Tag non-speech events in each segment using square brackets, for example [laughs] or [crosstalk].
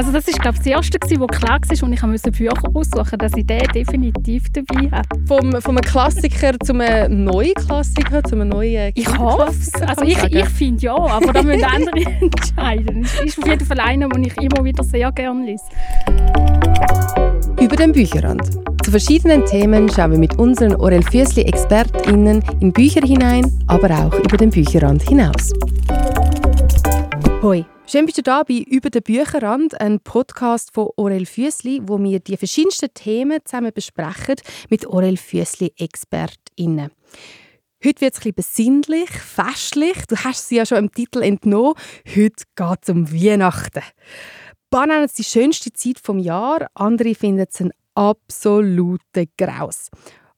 Also das ist glaube ich das erste, wo klar war, und ich musste Bücher aussuchen, dass ich den definitiv dabei habe. Vom, vom einem Klassiker zu einem neuen Klassiker, zu einem neuen Ich hoffe es. Also ich, ich finde ja, aber da müssen andere [laughs] entscheiden. Es ist auf jeden Fall einer, den ich immer wieder sehr gerne lese. Über den Bücherrand. Zu verschiedenen Themen schauen wir mit unseren Orel Füßli ExpertInnen in Bücher hinein, aber auch über den Bücherrand hinaus. Hoi, schön bist du da bei «Über den Bücherrand», ein Podcast von Orel Füßli, wo wir die verschiedensten Themen zusammen besprechen mit Orel Füßli ExpertInnen. Heute wird es ein bisschen besinnlich, festlich. Du hast sie ja schon im Titel entnommen. Heute geht es um Weihnachten. Paar nennen es die schönste Zeit vom Jahr, andere finden es ein absoluter Graus.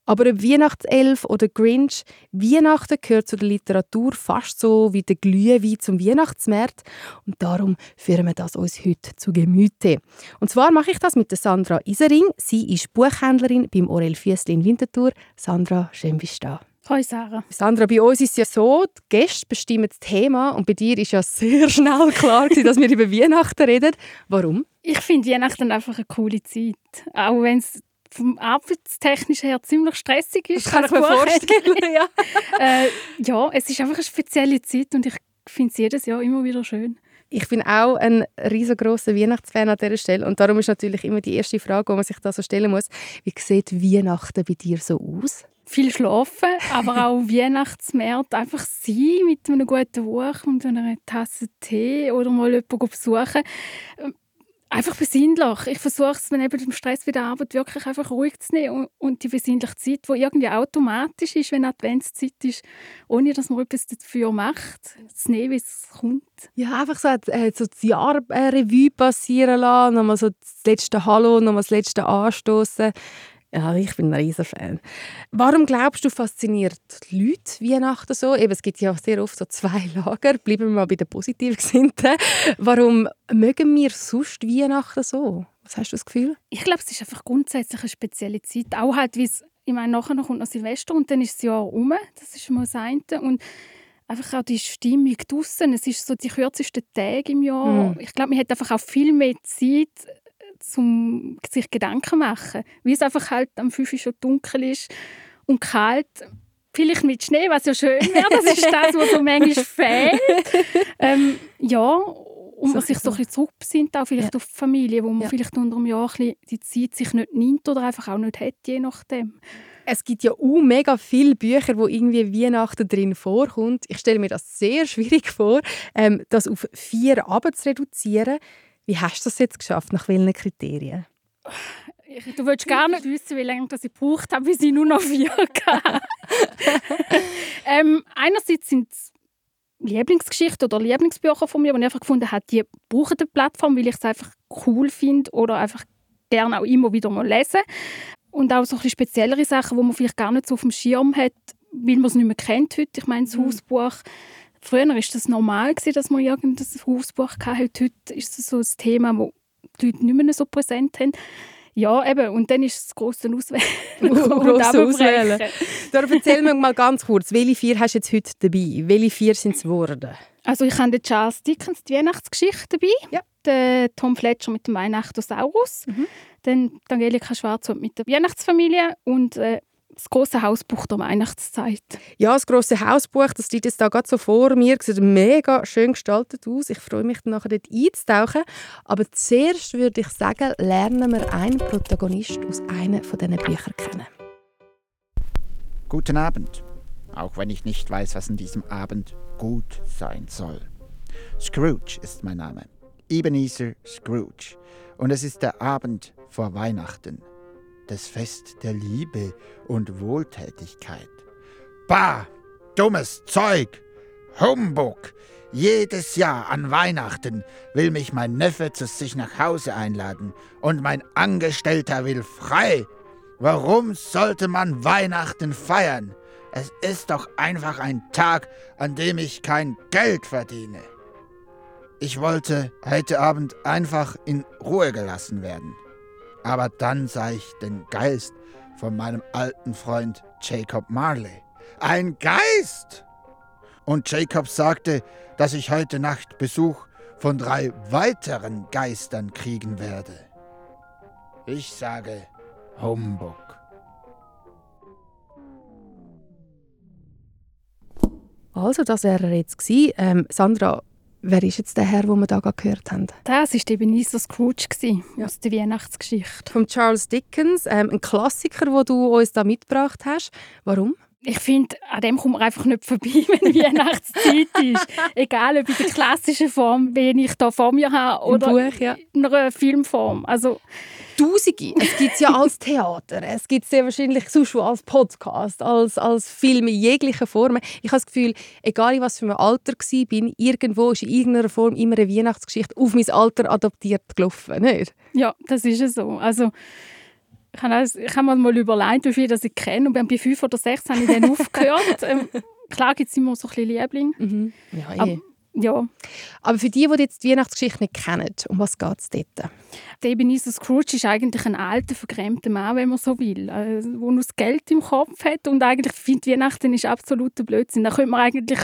Aber ob Weihnachtself oder Grinch, Weihnachten gehört zu der Literatur fast so wie der Glühwein zum Weihnachtsmarkt. Und darum führen wir das uns heute zu Gemüte. Und zwar mache ich das mit der Sandra Isering. Sie ist Buchhändlerin beim Orel Füssli in Winterthur. Sandra, schön bist du da. Hoi Sarah. Sandra, bei uns ist es ja so, die Gäste bestimmen das Thema und bei dir ist ja sehr schnell klar, dass wir [laughs] über Weihnachten reden. Warum? Ich finde Weihnachten einfach eine coole Zeit. Auch wenn es vom arbeitstechnischen her ziemlich stressig ist. Das kann ich mir vorstellen, [laughs] ja. äh, ja, es ist einfach eine spezielle Zeit und ich finde es jedes Jahr immer wieder schön. Ich bin auch ein riesengroßer Weihnachtsfan an dieser Stelle und darum ist natürlich immer die erste Frage, die man sich da so stellen muss, wie sieht Weihnachten bei dir so aus? viel schlafen, aber auch [laughs] Weihnachtsmärkte einfach sein mit einem guten Buch und einer Tasse Tee oder mal jemanden besuchen. Einfach besinnlich. Ich versuche es, wenn eben dem Stress bei der Arbeit wirklich einfach ruhig zu nehmen und die besinnliche Zeit, die irgendwie automatisch ist, wenn Adventszeit ist, ohne dass man etwas dafür macht, zu nehmen, wie es kommt. Ja, einfach so, äh, so das Jahr äh, passieren lassen, nochmal so das letzte Hallo, nochmal das letzte Anstoßen. Ja, ich bin ein riesen Fan. Warum glaubst du, fasziniert die Leute Weihnachten so? Eben, es gibt ja sehr oft so zwei [laughs] Lager. Bleiben wir mal bei den positiv Gesinnten. Warum mögen wir sonst Weihnachten so? Was hast du das Gefühl? Ich glaube, es ist einfach grundsätzlich eine spezielle Zeit. Auch halt, wie es, ich meine, nachher kommt noch Silvester und dann ist das Jahr um. Das ist mal das eine. Und einfach auch die Stimmung draußen. Es ist so die kürzesten Tage im Jahr. Mm. Ich glaube, man hat einfach auch viel mehr Zeit, zum sich Gedanken machen. Wie es einfach halt am 5 Uhr schon dunkel ist und kalt. Vielleicht mit Schnee, was ja schön wäre. Das ist das, was so manchmal [laughs] fehlt. Ähm, ja, und man sich so ein bisschen zurückbesinnt, auch vielleicht ja. auf die Familie, wo man ja. vielleicht unter einem Jahr ein die Zeit sich nicht nimmt oder einfach auch nicht hat, je nachdem. Es gibt ja auch mega viele Bücher, wo irgendwie Weihnachten drin vorkommt. Ich stelle mir das sehr schwierig vor, ähm, das auf vier Abend zu reduzieren. Wie hast du das jetzt geschafft? Nach welchen Kriterien? Du willst gar nicht wissen, wie lange ich gebraucht habe, bis ich nur noch vier [laughs] hatte. ähm, einerseits sind es Lieblingsgeschichten oder Lieblingsbücher von mir, die ich einfach gefunden habe, die brauchen die Plattform, weil ich es einfach cool finde oder einfach gerne auch immer wieder mal lesen. Und auch so ein speziellere Sachen, die man vielleicht gar nicht so auf dem Schirm hat, weil man es nicht mehr kennt heute. Ich meine, das mhm. Hausbuch Früher war das normal, dass man irgendein Hausbuch hatte. Heute ist es so ein Thema, das die Leute nicht mehr so präsent haben. Ja, eben. Und dann ist das grosse Auswählen. [laughs] grosse Auswählen. Darum erzähl mir mal ganz kurz, welche vier hast du jetzt heute dabei? Welche vier sind es geworden? Also ich habe den Charles Dickens, die Weihnachtsgeschichte dabei. Ja. Den Tom Fletcher mit dem Weihnachtosaurus. Mhm. Dann Angelika Schwarzwald mit der Weihnachtsfamilie. Und äh, das große Hausbuch der Weihnachtszeit. Ja, das große Hausbuch, das steht jetzt da gerade so vor mir, sieht mega schön gestaltet aus. Ich freue mich dann nachher dort einzutauchen. Aber zuerst würde ich sagen, lernen wir einen Protagonist aus einem von diesen Büchern kennen. Guten Abend, auch wenn ich nicht weiß, was in diesem Abend gut sein soll. Scrooge ist mein Name. Ebenezer Scrooge. Und es ist der Abend vor Weihnachten das Fest der Liebe und Wohltätigkeit. Bah, dummes Zeug! Humbug! Jedes Jahr an Weihnachten will mich mein Neffe zu sich nach Hause einladen und mein Angestellter will frei. Warum sollte man Weihnachten feiern? Es ist doch einfach ein Tag, an dem ich kein Geld verdiene. Ich wollte heute Abend einfach in Ruhe gelassen werden. Aber dann sah ich den Geist von meinem alten Freund Jacob Marley. Ein Geist! Und Jacob sagte, dass ich heute Nacht Besuch von drei weiteren Geistern kriegen werde. Ich sage Humbug. Also, das wäre er jetzt gewesen. Ähm, Sandra, wer ist jetzt der Herr, den wir da gerade gehört haben? Das war Ebenezer Scrooge gewesen, aus der Weihnachtsgeschichte. Von Charles Dickens, ähm, ein Klassiker, den du uns da mitgebracht hast. Warum? Ich finde, an dem kommt man einfach nicht vorbei, [laughs] wenn Weihnachtszeit ist. Egal, ob in der klassischen Form, wie ich da vor mir habe, oder Buch, ja. in einer Filmform. Also, Tausende. Es gibt es ja als Theater, es gibt es sehr wahrscheinlich sonst als Podcast, als, als Film in jeglichen Formen. Ich habe das Gefühl, egal in was für einem Alter ich bin, irgendwo ist in irgendeiner Form immer eine Weihnachtsgeschichte auf mein Alter adaptiert gelaufen, nicht? ja, das ist es so. Also, ich habe, alles, ich habe mir mal überlegt, wie viel das ich kenne. Und bei fünf oder sechs habe ich dann aufgehört. [laughs] ähm, klar gibt es immer so ein bisschen Liebling. Ja, Aber, eh. Ja, Aber für die, die jetzt die Weihnachtsgeschichte nicht kennen, um was geht es dort? der Ebenezer Scrooge ist eigentlich ein alter, vergrämter Mann, wenn man so will, äh, der nur das Geld im Kopf hat und eigentlich findet, Weihnachten ist absoluter Blödsinn. Da könnte man eigentlich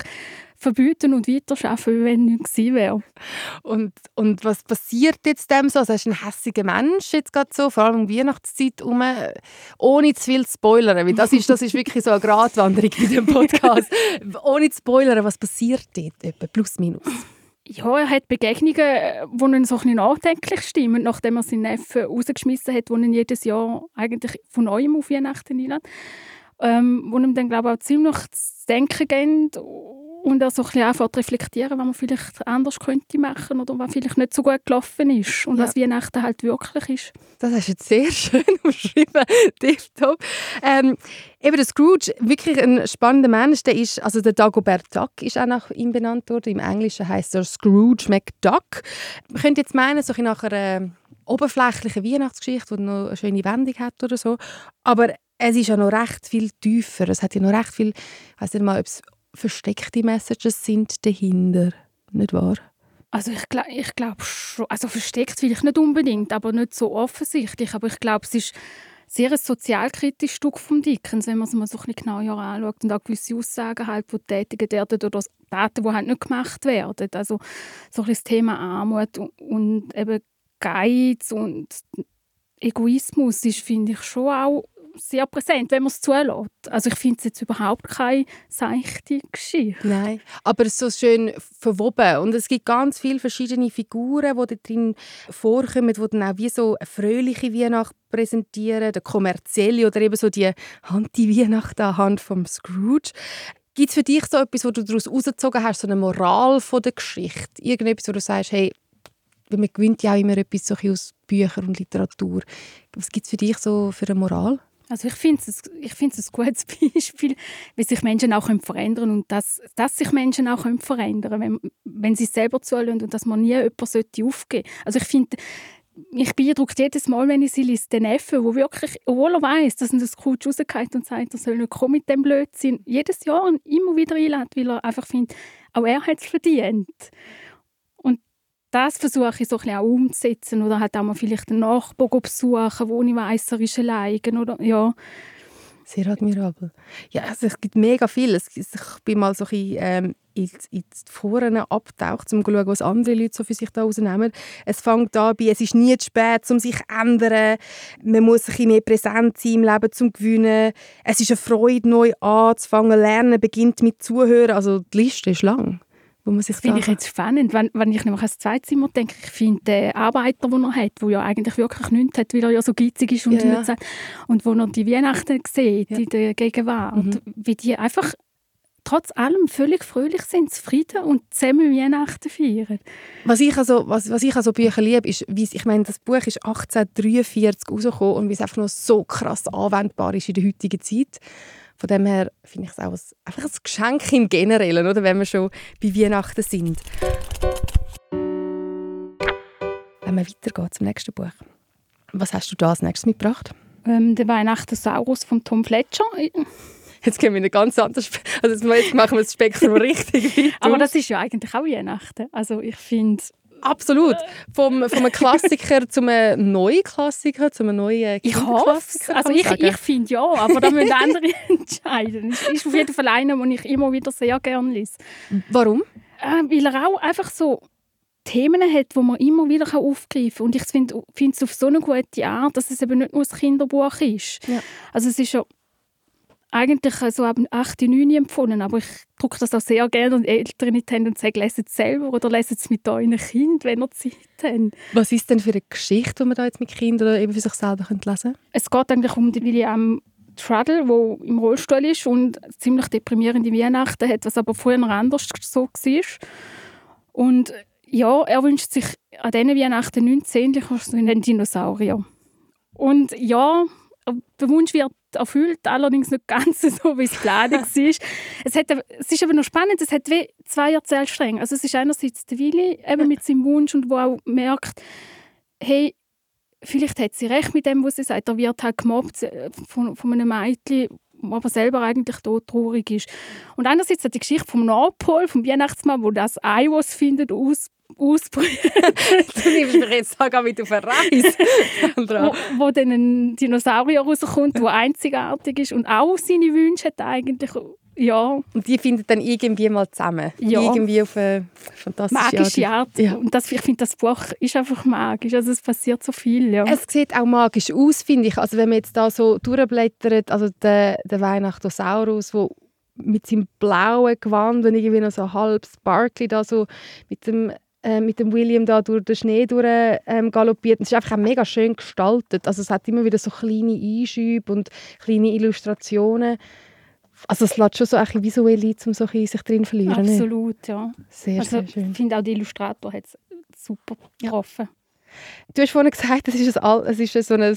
verbieten und weiterarbeiten, wenn nichts gewesen wäre. Und, und was passiert jetzt dem so? Also, ist ein hässiger Mensch jetzt gerade so, vor allem um die Weihnachtszeit herum, ohne zu viel zu spoilern, weil das ist, das ist wirklich so eine Gratwanderung bei dem Podcast. [laughs] ohne zu spoilern, was passiert dort? Etwa plus minus. Ja, er hat Begegnungen, die ihn so ein nachdenklich stimmen, nachdem er seinen Neffen rausgeschmissen hat, die ihn jedes Jahr eigentlich von neuem auf Weihnachten einlädt. Ähm, wo ihm dann, glaube ich, auch ziemlich zu denken gehen und er so ein bisschen anfängt reflektieren, was man vielleicht anders könnte machen oder was vielleicht nicht so gut gelaufen ist und Ja. was Weihnachten halt wirklich ist. Das hast du jetzt sehr [laughs] schön umschrieben, tipptopp. Ähm, eben der Scrooge, wirklich ein spannender Mensch. Der ist, also der Dagobert Duck ist auch nach ihm benannt worden. Im Englischen heißt er Scrooge McDuck. Man könnte jetzt meinen, so ein nach einer oberflächlichen Weihnachtsgeschichte, die noch eine schöne Wendung hat oder so. Aber es ist ja noch recht viel tiefer. Es hat ja noch recht viel, ich weiß nicht mal, ob es versteckte Messages sind dahinter. Nicht wahr? Also ich, gla ich glaube schon, also versteckt vielleicht nicht unbedingt, aber nicht so offensichtlich. Aber ich glaube, es ist sehr ein sozialkritisches Stück von Dickens, wenn man es mal so ein bisschen genauer anschaut und auch gewisse Aussagen halt, die getätigt werden oder Taten, die halt nicht gemacht werden. Also so ein das Thema Armut und eben Geiz und Egoismus ist, finde ich, schon auch sehr präsent, wenn man es zulässt. Also ich finde es jetzt überhaupt keine seichte Geschichte. Nein, aber so schön verwoben und es gibt ganz viele verschiedene Figuren, die da drin vorkommen, die dann auch wie so eine fröhliche Weihnacht präsentieren, der kommerzielle oder eben so die Anti-Weihnacht anhand vom Scrooge. Gibt es für dich so etwas, wo du daraus herausgezogen hast, so eine Moral von der Geschichte? Irgendetwas, wo du sagst, hey, man gewinnt ja auch immer etwas so aus Büchern und Literatur. Was gibt es für dich so für eine Moral? Also ich finde es ich find's ein gutes [laughs] Beispiel, wie sich Menschen auch können verändern und dass, dass sich Menschen auch können verändern wenn, wenn sie es selber zulassen und dass man nie jemanden aufgeben sollte. Also ich finde, mich beeindruckt jedes Mal, wenn ich sie lese, den Neffen, der wirklich, obwohl er weiss, dass er das Coach rausgeht und sagt, er soll nicht kommen mit dem Blödsinn, jedes Jahr ihn immer wieder einlädt, weil er einfach findet, auch er hat es verdient. Das versuche ich so ein bisschen auch umzusetzen oder halt auch mal vielleicht einen Nachbarn besuchen, wo ich weiss, er ist allein oder ja. Sehr admirabel. Ja, also es gibt mega viel. Ich bin mal so ein bisschen, ähm, in, die Foren abgetaucht, um zu schauen, was andere Leute so für sich da rausnehmen. Es fängt an bei, es ist nie zu spät, um sich zu ändern. Man muss ein mehr präsent sein im Leben, um zu gewinnen. Es ist eine Freude, neu anzufangen. Lernen beginnt mit Zuhören. Also die Liste ist lang. Wo man sich Das finde ich jetzt spannend, wenn, wenn ich nämlich ans Zweizimmer denke. Ich finde den Arbeiter, den er hat, der ja eigentlich wirklich nichts hat, weil er ja so geizig ist und Ja, nichts hat. Und wo er die Weihnachten sieht, Ja. in der Gegenwart, Mhm. wie die einfach trotz allem völlig fröhlich sind, zufrieden und zusammen Weihnachten feiern. Was ich also, was, was ich also Bücher liebe, ist, wie ich meine, das Buch ist 1843 rausgekommen und wie es einfach noch so krass anwendbar ist in der heutigen Zeit. Von dem her finde ich es auch ein, einfach ein Geschenk im Generellen, oder, wenn wir schon bei Weihnachten sind. Wenn wir weitergehen zum nächsten Buch. Was hast du da als nächstes mitgebracht? Ähm, der Weihnachtensaurus von Tom Fletcher. Jetzt gehen wir in ein ganz anderes Spe also jetzt- machen wir das Spektrum [laughs] richtig weit Aber das ist ja eigentlich auch Weihnachten. Also ich finde, Absolut. Vom, vom [laughs] Klassiker zu einem neuen Klassiker, zu einem neuen ich hoffe Kinderklassiker, Also ich, ich finde ja, aber da müssen andere [laughs] entscheiden. Es ist auf jeden Fall einer, den ich immer wieder sehr gerne lese. Warum? Äh, weil er auch einfach so Themen hat, die man immer wieder aufgreifen kann. Und ich finde es auf so eine gute Art, dass es eben nicht nur ein Kinderbuch ist. Ja. Also es ist ja eigentlich so ab 8, 9 empfohlen, aber ich drucke das auch sehr gerne und Eltern nicht haben und sage, lesen es selber oder lesen es mit euren Kind, wenn ihr Zeit habt. Was ist denn für eine Geschichte, die man da jetzt mit Kindern oder eben für sich selber lesen könnte? Es geht eigentlich um den William Truddle, der im Rollstuhl ist und ziemlich deprimierende Weihnachten hat, was aber früher anders so war. Und ja, er wünscht sich an diesen Weihnachten nichts Sehnliches als einen Dinosaurier. Und ja, der Wunsch wird erfüllt, allerdings nicht ganz [laughs] so, wie es geplant [laughs] war. es, hat, es ist aber noch spannend, es hat wie zwei Erzählstränge. Also es ist einerseits der Willi eben mit seinem Wunsch und wo auch merkt, hey, vielleicht hat sie recht mit dem, was sie sagt. Er wird halt gemobbt äh, von, von einem Mädchen, aber selber eigentlich traurig ist. Und einerseits hat die Geschichte vom Nordpol, vom Weihnachtsmann, wo das Ei, was findet, aus ausprobiert. du nimmst mich jetzt sogar mit auf eine Reise. wo, wo dann ein Dinosaurier rauskommt, der [laughs] einzigartig ist und auch seine Wünsche hat eigentlich. Ja. Und die finden dann irgendwie mal zusammen. Ja. Irgendwie auf eine fantastische Magische Art. Ja. Und das, ich finde, das Buch ist einfach magisch. Also es passiert so viel. Ja. Es sieht auch magisch aus, finde ich. Also wenn man jetzt da so durchblättert, also der, der Weihnachtosaurus, wo mit seinem blauen Gewand und irgendwie noch so halb sparkly da so mit dem äh, mit dem William da durch den Schnee durch, ähm, galoppiert. Es ist einfach auch mega schön gestaltet. Also es hat immer wieder so kleine Einschübe und kleine Illustrationen. Also es lässt schon so ein visuell ein, um so ein sich drin zu verlieren. Absolut, ja. Sehr, also, sehr schön. Ich finde auch der Illustrator hat es super getroffen. Du hast vorhin gesagt, es ist, ein, es ist so ein,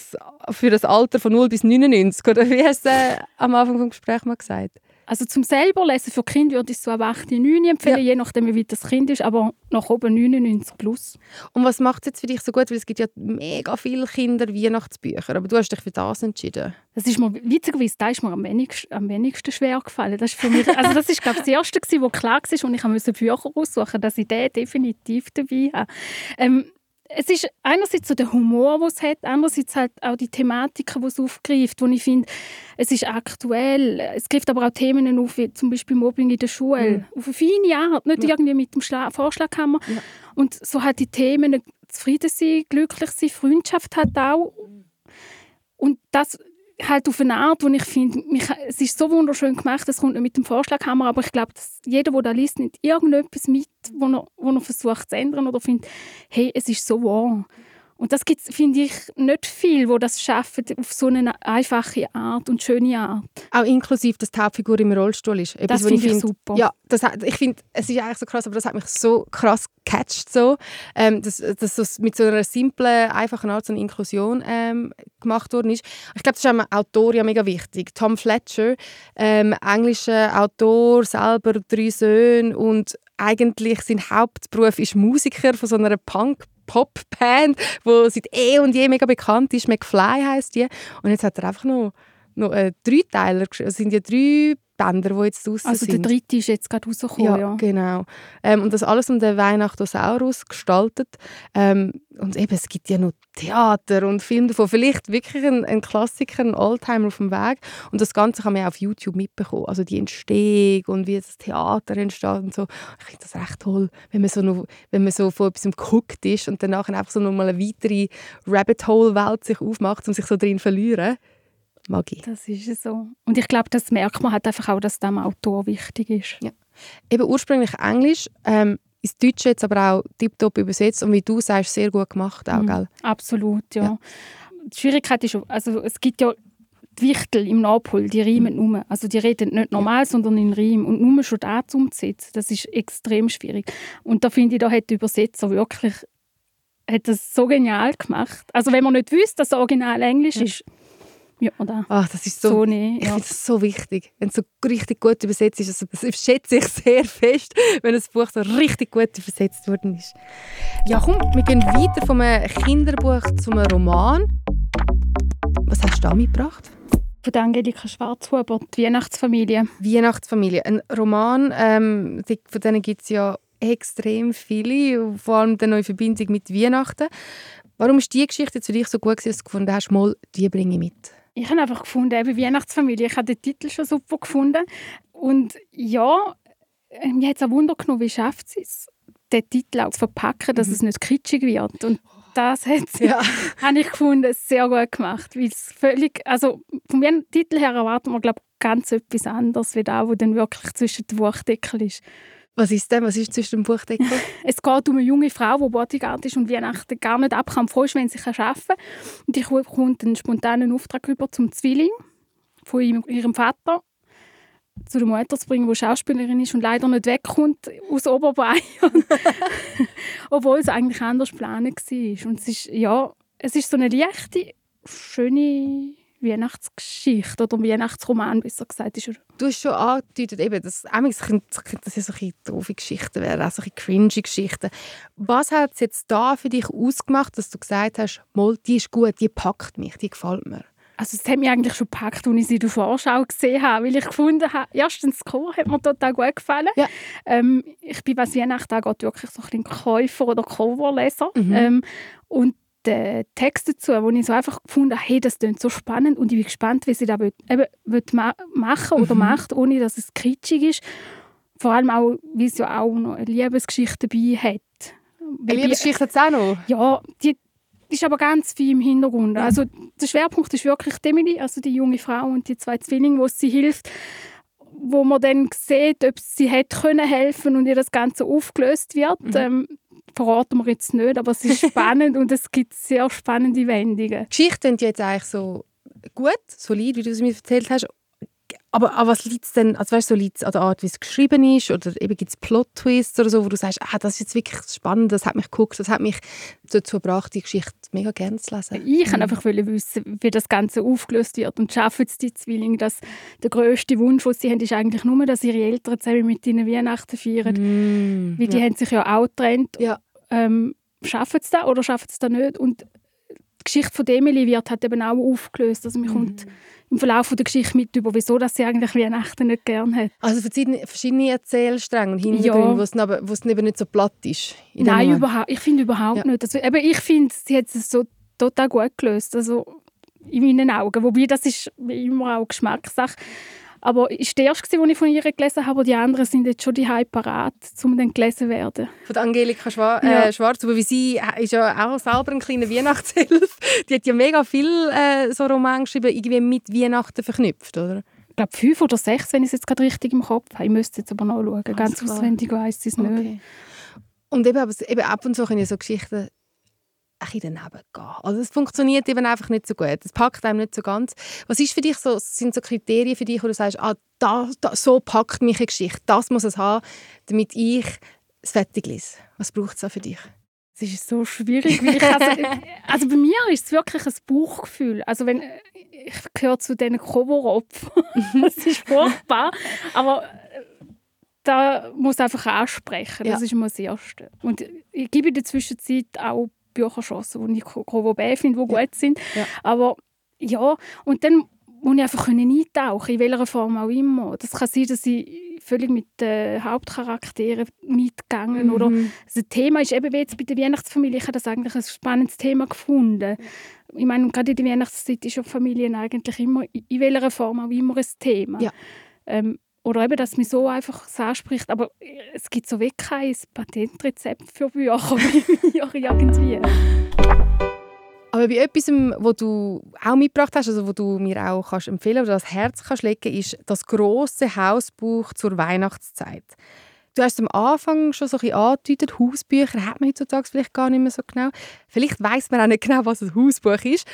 für das Alter von 0 bis 99. Oder wie hast du am Anfang des Gesprächs mal gesagt? Also zum selber lesen für Kinder würde ich so ab 8, 9 empfehlen, Ja. je nachdem wie weit das Kind ist, aber nach oben 99 plus. Und was macht es jetzt für dich so gut? Weil es gibt ja mega viele Kinder-Weihnachtsbücher, aber du hast dich für das entschieden. Das ist mir, witzigerweise, da ist mir am wenigsten, am wenigsten schwer gefallen. Das ist für mich, also das ist glaube ich, das Erste, wo klar war und ich musste Bücher aussuchen, dass ich den definitiv dabei habe. Ähm, es ist einerseits so der Humor, den es hat, andererseits halt auch die Thematiken, die es aufgreift, wo ich finde, es ist aktuell. Es greift aber auch Themen auf, wie zum Beispiel Mobbing in der Schule. Auf eine feine Art, nicht Ja. irgendwie mit dem Schla Vorschlaghammer. Ja. Und so halt die Themen, zufrieden sein, glücklich sein, Freundschaft hat auch. Und das halt auf eine Art, wo ich finde, es ist so wunderschön gemacht, es kommt nicht mit dem Vorschlaghammer, aber ich glaube, dass jeder, der da liest, nimmt irgendetwas mit, wo er, wo er versucht zu ändern oder findet, hey, es ist so wahr. Und das gibt finde ich, nicht viel, wo das schaffen auf so eine einfache Art und schöne Art. Auch inklusive, dass die Hauptfigur im Rollstuhl ist. Etwas, Das finde ich find- super. Ja, das, ich finde, es ist eigentlich so krass, aber das hat mich so krass gecatcht, so, ähm, dass, dass das mit so einer simplen, einfachen Art so eine Inklusion ähm, gemacht worden ist. Ich glaube, das ist einem Autor ja mega wichtig. Tom Fletcher, ähm, englischer Autor, selber drei Söhne und eigentlich sein Hauptberuf ist Musiker von so einer Punk Popband, wo seit eh und je mega bekannt ist. McFly heißt die. Und jetzt hat er einfach noch, noch äh, drei Teiler geschrieben. Es sind ja drei Bänder, die jetzt draussen Also der sind. dritte ist jetzt gerade rausgekommen. Ja, Ja, genau. Ähm, und das alles um den Weihnachtosaurus gestaltet. Ähm, und eben, es gibt ja noch Theater und Filme davon. Vielleicht wirklich ein, ein Klassiker, ein Oldtimer auf dem Weg. Und das Ganze kann man ja auf YouTube mitbekommen. Also die Entstehung und wie das Theater entsteht und so. Ich finde das recht toll, wenn man so, noch, wenn man so von etwas geguckt ist und danach einfach so nochmal eine weitere Rabbit-Hole-Welt sich aufmacht und sich so drin verlieren. Magie. Das ist es so. Und ich glaube, das merkt man halt einfach auch, dass dem Autor wichtig ist. eben ursprünglich Englisch, ähm, ins Deutsche jetzt aber auch tiptop übersetzt und wie du sagst, sehr gut gemacht auch, Mhm. gell? Absolut, ja. Ja. Die Schwierigkeit ist, also es gibt ja die Wichtel im Nordpol, die riemen nur. Also die reden nicht normal, sondern in Riem. Und nur schon das umzusetzen, das ist extrem schwierig. Und da finde ich, da hat der Übersetzer wirklich hat das so genial gemacht. Also wenn man nicht wüsste, dass das Original Englisch ist, ja, oder Ach, das ist so, so nicht. ich Ja. finde das so wichtig, wenn es so richtig gut übersetzt ist. Also, das schätze ich sehr fest, wenn das Buch so richtig gut übersetzt worden ist. Ja, komm, wir gehen weiter vom Kinderbuch zum Roman. Was hast du da mitgebracht? Von der Angelika Schwarzhuber, die Weihnachtsfamilie. Weihnachtsfamilie. Ein Roman, ähm, von denen gibt es ja extrem viele, vor allem dann in Verbindung mit Weihnachten. Warum ist die Geschichte für dich so gut, dass du gefunden hast, mal, die bringe ich mit? Ich habe einfach gefunden, eben Weihnachtsfamilie. Ich habe den Titel schon super gefunden. Und ja, äh, mir hat es auch Wunder genommen, wie schafft sie es, den Titel auch zu verpacken, dass Mhm. es nicht kitschig wird. Und das hat sie, Ja. [laughs] habe ich gefunden, sehr gut gemacht. Weil es völlig, also vom ihren Titel her erwartet man, glaube ganz etwas anderes, wie das, was dann wirklich zwischen den Buchdeckel ist. Was ist denn? Was ist zwischen dem Buchdeckel? [laughs] Es geht um eine junge Frau, die Bodyguard ist und Weihnachten gar nicht ab kann. Froh ist, wenn sie arbeiten kann. Und die bekommt einen spontanen Auftrag über zum Zwilling von ihrem, ihrem Vater zu der Mutter zu bringen, die Schauspielerin ist und leider nicht wegkommt aus Oberbayern. [laughs] Obwohl es eigentlich anders geplant war. Und es ist, ja, es ist so eine leichte, schöne Weihnachtsgeschichte oder Weihnachtsroman, besser gesagt. Ist er. Du hast schon angedeutet, eben, dass könnte das ja so ein doofe Geschichten werden, auch so ein cringy Geschichten. Was hat es jetzt da für dich ausgemacht, dass du gesagt hast, «Mal, die ist gut, die packt mich, die gefällt mir»? Also es hat mich eigentlich schon gepackt, als ich sie in der Vorschau gesehen habe, weil ich gefunden habe, erstens das Chor hat mir total gut gefallen. Ja. Ähm, ich bin, was Weihnachten angeht, wirklich so ein Käufer oder Coverleser. Mhm. Ähm, und der Text dazu, wo ich so einfach gefunden habe, hey, das klingt so spannend und ich bin gespannt, wie sie das will, eben, will ma machen oder Mhm. macht, ohne dass es kitschig ist. Vor allem auch, weil es ja auch noch eine Liebesgeschichte dabei hat. Eine Liebesgeschichte hat es auch noch. ja, die ist aber ganz viel im Hintergrund. Also der Schwerpunkt ist wirklich die Emily, also die junge Frau und die zwei Zwillinge, wo sie hilft, wo man dann sieht, ob sie hätte können helfen und ihr das Ganze aufgelöst wird. Ähm, verraten wir jetzt nicht, aber es ist [laughs] spannend und es gibt sehr spannende Wendungen. Die Geschichte klingt ja jetzt eigentlich so gut, solid, wie du es mir erzählt hast. Aber an was liegt es denn? Also weißt, du, so liegt an der Art, wie es geschrieben ist? Oder eben gibt es Plot-Twists oder so, wo du sagst, ah, das ist jetzt wirklich spannend, das hat mich geguckt, das hat mich dazu gebracht, die Geschichte mega gerne zu lesen. Ich wollte einfach wissen, wie das Ganze aufgelöst wird und schaffen es die Zwillinge, dass der grösste Wunsch, den sie haben, ist eigentlich nur, dass ihre Eltern zusammen mit ihnen Weihnachten feiern. Mm, Weil die ja. haben sich ja auch getrennt. Ja. Ähm, schaffen sie das oder schaffen sie das nicht? Und die Geschichte von Emily wird halt eben auch aufgelöst. Also man Mhm. kommt im Verlauf der Geschichte mit über, wieso dass sie eigentlich Weihnachten nicht gerne hat. Also verschiedene, verschiedene Erzählstränge und Hintergründe, Ja. wo es aber wo es eben nicht so platt ist. Nein, überhaupt. Ich finde überhaupt Ja. nicht. Also, eben, ich finde, sie hat es so total gut gelöst. Also in meinen Augen. Wobei, das ist wie immer auch Geschmackssache. Aber ist der erste, den ich von ihr gelesen habe, die anderen sind jetzt schon die parat, um dann gelesen zu werden. Von Angelika Schwa Ja. äh, Schwarz, aber wie sie äh, ist ja auch selber ein kleiner Weihnachtshilfe. [laughs] Die hat ja mega viel äh, so Romane geschrieben, irgendwie mit Weihnachten verknüpft, oder? Ich glaube, fünf oder sechs, wenn ich es jetzt gerade richtig im Kopf habe. Ich müsste jetzt aber nachschauen. Ganz klar. auswendig weiss ich es nicht. Okay. Und eben, aber, eben ab und zu können ja so Geschichten ein bisschen daneben gehen. Also es funktioniert eben einfach nicht so gut. Es packt einem nicht so ganz. Was ist für dich so, sind so Kriterien für dich, wo du sagst, ah, da, da, so packt mich eine Geschichte, das muss es haben, damit ich es fertig lese? Was braucht es da für dich? Es ist so schwierig. Weil ich also, also bei mir ist es wirklich ein Bauchgefühl. Also wenn, ich gehöre zu diesen Coveropfern. das [laughs] ist furchtbar. Aber äh, da muss einfach ansprechen. Das Ja. ist immer das Erste. Und ich gebe in der Zwischenzeit auch Bücherchancen, die ich B finde, die gut sind. Aber ja, und dann muss ich einfach können eintauchen, in welcher Form auch immer. Das kann sein, dass ich völlig mit den Hauptcharakteren mitgegangen oder Mhm. das Thema ist eben wie jetzt bei der Weihnachtsfamilie. Ich habe das eigentlich ein spannendes Thema gefunden. Ich meine, gerade in der Weihnachtszeit ist ja Familien eigentlich immer, in welcher Form auch immer, ein Thema. Ja. Ähm, oder eben, dass mich so einfach das anspricht. Aber es gibt so wirklich kein Patentrezept für Bücher [laughs] mir irgendwie. Aber bei etwas, was du auch mitgebracht hast, also wo du mir auch kannst empfehlen oder das Herz kannst legen, ist das große Hausbuch zur Weihnachtszeit. Du hast am Anfang schon so ein angedeutet, Hausbücher hat man heutzutage vielleicht gar nicht mehr so genau. Vielleicht weiß man auch nicht genau, was ein Hausbuch ist.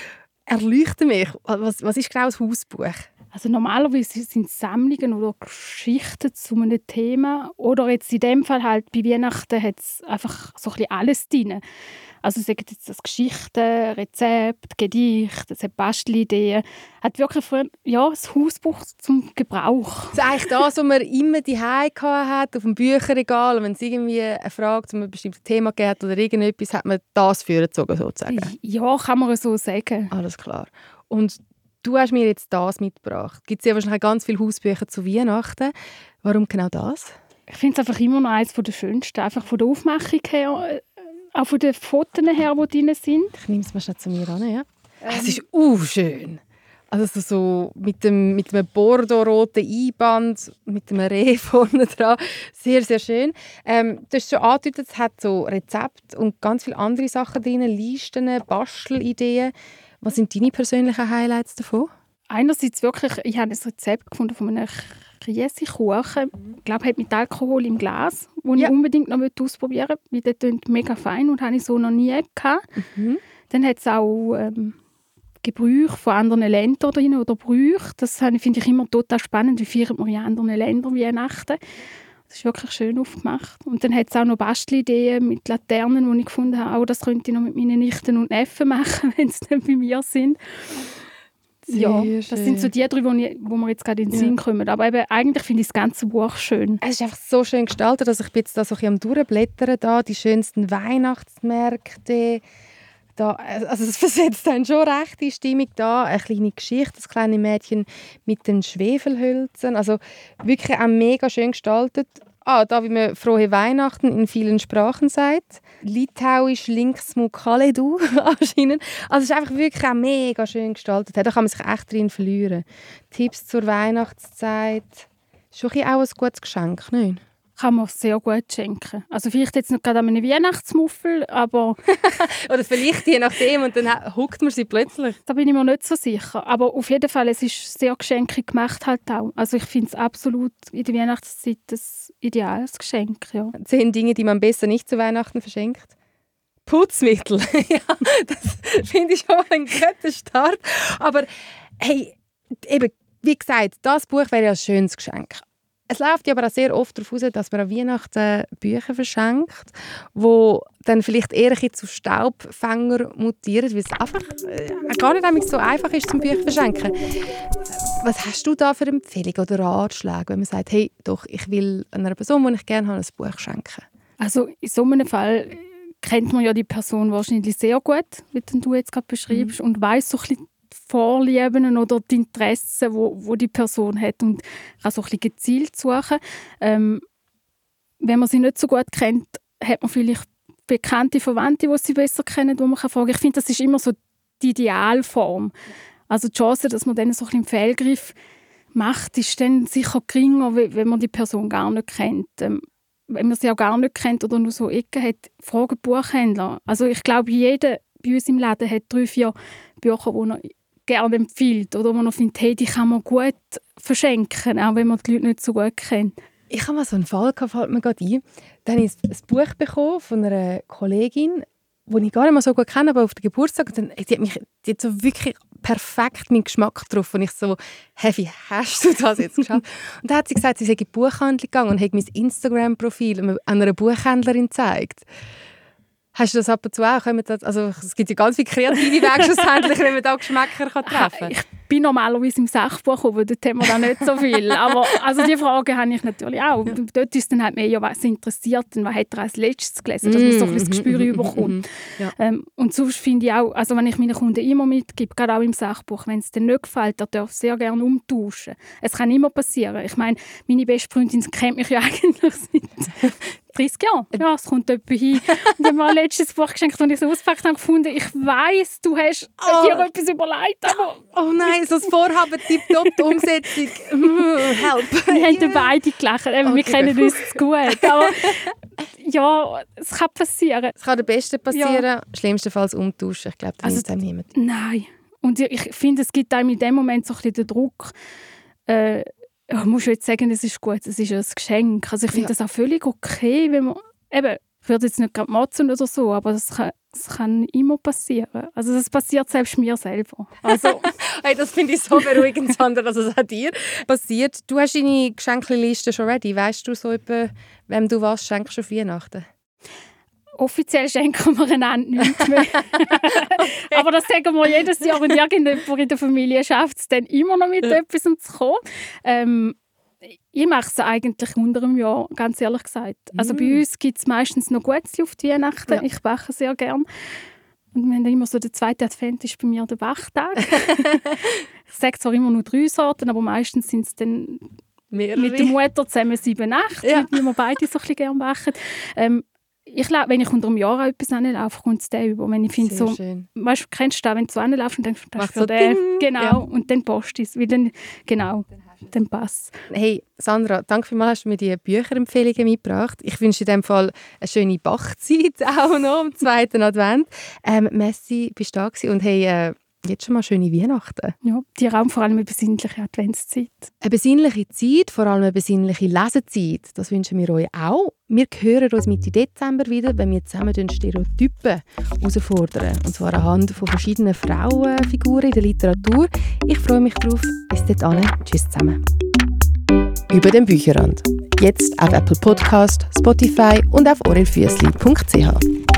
Erleuchte mich. Was, was ist genau ein Hausbuch? Also normalerweise sind es Sammlungen oder Geschichten zu einem Thema. Oder jetzt in dem Fall halt bei Weihnachten hat es einfach so ein bisschen alles drin. Also sagen jetzt das Geschichten, Rezepte, Gedichte, es hat Bastelideen. Hat wirklich für, ja, das Hausbuch zum Gebrauch. Das ist eigentlich das, was man immer die hat auf dem Bücherregal. Und wenn es irgendwie eine Frage zu einem bestimmten Thema gibt oder irgendetwas, hat man das vorgezogen, sozusagen. Ja, kann man so sagen. Alles klar. Und du hast mir jetzt das mitgebracht. Gibt es ja wahrscheinlich ganz viele Hausbücher zu Weihnachten. Warum genau das? Ich finde es einfach immer noch eines der schönsten. Einfach von der Aufmachung her, äh, auch von den Fotos her, die drin sind. Ich nehme es mal schnell zu mir an. Ja? es ist uh, schön. Also so, mit dem mit einem bordeaux-roten Einband, mit einem Reh [laughs] vorne dran. Sehr, sehr schön. Ähm, du hast schon angedeutet, es hat so Rezepte und ganz viele andere Sachen drin, Listen, Bastelideen. Was sind deine persönlichen Highlights davon? Einerseits wirklich, ich habe ein Rezept gefunden von einem Käsekuchen. Ich glaube, hat mit Alkohol im Glas, den Ja. ich unbedingt noch ausprobieren möchte, weil der klingt mega fein und habe ich so noch nie gehabt. Mhm. Dann hat es auch ähm, Gebrüche von anderen Ländern drin oder Brüche. Das finde ich immer total spannend. Wie feiern wir in anderen Ländern Weihnachten? Das ist wirklich schön aufgemacht. Und dann hat es auch noch Bastelideen mit Laternen, die ich gefunden habe, auch das könnte ich noch mit meinen Nichten und Neffen machen, [laughs] wenn sie nicht bei mir sind. ja, Sehr das sind so schön. die drei, wo, ich, wo mir jetzt gerade in den Ja. Sinn kommen. Aber eben, eigentlich finde ich das ganze Buch schön. Es ist einfach so schön gestaltet, dass ich bin jetzt da so ein bisschen am durchblättern da, die schönsten Weihnachtsmärkte. Da, also es [laughs] versetzt dann schon recht die Stimmung da. Eine kleine Geschichte, das kleine Mädchen mit den Schwefelhölzern. Also wirklich auch mega schön gestaltet. Ah, da wie man frohe Weihnachten in vielen Sprachen sagt. Litauisch, links Kaledu [laughs] anscheinend. Also es ist einfach wirklich auch mega schön gestaltet. Da kann man sich echt drin verlieren. Tipps zur Weihnachtszeit. Schon ein auch ein gutes Geschenk, nicht? Kann man sehr gut schenken. Also vielleicht jetzt nicht gerade an einem Weihnachtsmuffel, aber [laughs] Oder vielleicht je nachdem und dann huckt man sie plötzlich. Da bin ich mir nicht so sicher. Aber auf jeden Fall, es ist sehr geschenkig gemacht halt auch. Also ich finde es absolut in der Weihnachtszeit ein ideales Geschenk, ja. Zehn Dinge, die man besser nicht zu Weihnachten verschenkt. Putzmittel. [laughs] ja, das finde ich schon ein guter Start. Aber hey, eben, wie gesagt, das Buch wäre ja ein schönes Geschenk. Es läuft ja aber auch sehr oft darauf aus, dass man an Weihnachten Bücher verschenkt, wo dann vielleicht eher ein zu Staubfänger mutieren, weil es einfach äh, gar nicht so einfach ist, zum Bücher verschenken. Was hast du da für Empfehlungen oder Ratschläge, wenn man sagt, hey, doch, ich will einer Person, die ich gerne habe, ein Buch schenken? Also in so einem Fall kennt man ja die Person wahrscheinlich sehr gut, wie du jetzt gerade beschreibst, und weiß so ein bisschen Vorlieben oder die Interessen, wo, wo die Person hat und kann so ein bisschen gezielt suchen. Ähm, wenn man sie nicht so gut kennt, hat man vielleicht bekannte Verwandte, die sie besser kennen, wo man kann fragen. Ich finde, das ist immer so die Idealform. Also die Chance, dass man dann so ein bisschen Fehlgriff macht, ist dann sicher geringer, we- wenn man die Person gar nicht kennt. Ähm, wenn man sie auch gar nicht kennt oder nur so Ecken hat, fragen Buchhändler. Also ich glaube, jeder bei uns im Laden hat drei, vier Bücher, die er gerne empfiehlt oder wo er findet, hey, die kann man gut verschenken, auch wenn man die Leute nicht so gut kennt. Ich habe mal so einen Fall, gehabt, fällt mir gerade ein. Da habe ich ein Buch bekommen von einer Kollegin, die ich gar nicht mal so gut kenne, aber auf den Geburtstag. Und dann, die hat mich die hat so wirklich perfekt meinen Geschmack drauf. Und ich so, hey, wie hast du das jetzt geschafft? [laughs] und dann hat sie gesagt, sie sei in die Buchhandlung gegangen und hat mein Instagram-Profil einer Buchhändlerin gezeigt. Hast du das ab und zu auch? Das, also, es gibt ja ganz viele kreative Wege [laughs] schlussendlich, wenn man da Geschmäcker kann treffen kann. Ich bin normalerweise im Sachbuch, aber dort haben wir da nicht so viel. Aber also die Frage habe ich natürlich auch. Und Dort ist dann halt mehr, ja, was interessiert denn, was hat er als letztes gelesen, dass man so ein bisschen das Gespür [laughs] überkommt. Ja. Ähm, und sonst finde ich auch, also wenn ich meinen Kunden immer mitgebe, gerade auch im Sachbuch, wenn es denen nicht gefällt, der darf sehr gerne umtauschen. Es kann immer passieren. Ich meine, meine beste Freundin kennt mich ja [laughs] eigentlich seit 30 Jahren. Ja, es kommt jemand hin. Und mir ein letztes Buch geschenkt, das ich so ausgepackt habe, gefunden, ich weiss, du hast Oh. dir etwas überlegt, aber Oh nein, so das Vorhaben, tipptopp, die Umsetzung. [laughs] Help. wir haben beide gelacht. Eben, wir Okay, kennen uns zu gut. Aber ja, es kann passieren. Es kann der Beste passieren, schlimmstenfalls umtauschen. Ich glaube, da Also- nimmt einem niemand. Nein. Und ich- ich finde, es gibt einem in dem Moment so ein bisschen den Druck, äh, ja, musst du jetzt sagen, es ist gut, es ist ein Geschenk. Also ich finde Ja. das auch völlig okay, wenn man, eben, ich würde jetzt nicht gerade motzen oder so, aber es kann, es kann immer passieren. Also das passiert selbst mir selber. Also [laughs] Hey, das finde ich so beruhigend, Sandra, dass es auch dir passiert. Du hast deine Geschenkliste schon ready. Weißt du so etwa, wem du was schenkst auf Weihnachten? Offiziell schenken wir einander nichts mehr. [laughs] [laughs] aber das sagen wir jedes Jahr und irgendjemand in der Familie schafft es dann immer noch mit etwas zu kommen. Ähm, ich mache es eigentlich unter einem Jahr, ganz ehrlich gesagt. Also bei uns gibt es meistens noch Gutes auf die Weihnachten. Ja. Ich backe sehr gern. Und wir haben immer so, der zweite Advent ist bei mir der Bachtag. [laughs] ich sage zwar immer nur drei Sorten, aber meistens sind es dann Mehrere. mit der Mutter zusammen sieben, acht, Ja. wie wir beide so ein bisschen gerne machen. Ähm, ich glaube, wenn ich unter einem Jahr etwas anlaufe, kommt es den über. Wenn ich finde, so, schön. weißt du, kennst du das, wenn du so anlaufst und denkst, das Macht ist für so den, Ding, genau, ja. und dann passt es, weil dann, genau, dann passt Hey, Sandra, danke vielmals, hast du mir die Bücherempfehlungen mitgebracht. Ich wünsche in dem Fall eine schöne Bachzeit [laughs] auch noch am zweiten Advent. Ähm, Messi, bist du da gewesen? und hey, äh, jetzt schon mal schöne Weihnachten. Ja, die Raum vor allem eine besinnliche Adventszeit. Eine besinnliche Zeit, vor allem eine besinnliche Lesezeit, das wünschen wir euch auch. Wir hören uns Mitte Dezember wieder, wenn wir zusammen Stereotypen herausfordern. Und zwar anhand von verschiedenen Frauenfiguren in der Literatur. Ich freue mich drauf. Bis dahin. Tschüss zusammen. Über den Bücherrand. Jetzt auf Apple Podcast, Spotify und auf orelfüssli.ch.